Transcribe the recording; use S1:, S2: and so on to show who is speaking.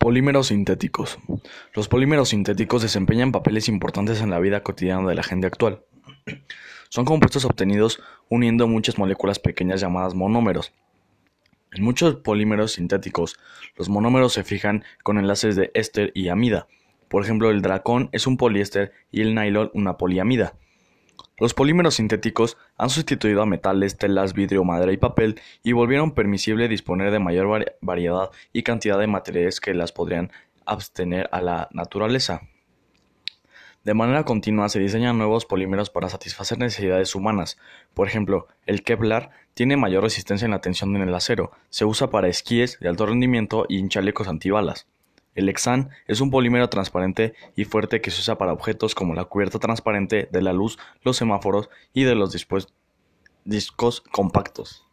S1: Polímeros sintéticos. Los polímeros sintéticos desempeñan papeles importantes en la vida cotidiana de la gente actual. Son compuestos obtenidos uniendo muchas moléculas pequeñas llamadas monómeros. En muchos polímeros sintéticos, los monómeros se fijan con enlaces de éster y amida. Por ejemplo, el dracón es un poliéster y el nylon una poliamida. Los polímeros sintéticos han sustituido a metales, telas, vidrio, madera y papel y volvieron permisible disponer de mayor variedad y cantidad de materiales que las podrían abstener a la naturaleza. De manera continua se diseñan nuevos polímeros para satisfacer necesidades humanas. Por ejemplo, el Kevlar tiene mayor resistencia en la tensión en el acero, se usa para esquíes de alto rendimiento y en chalecos antibalas. El hexan es un polímero transparente y fuerte que se usa para objetos como la cubierta transparente de la luz, los semáforos y de los discos compactos.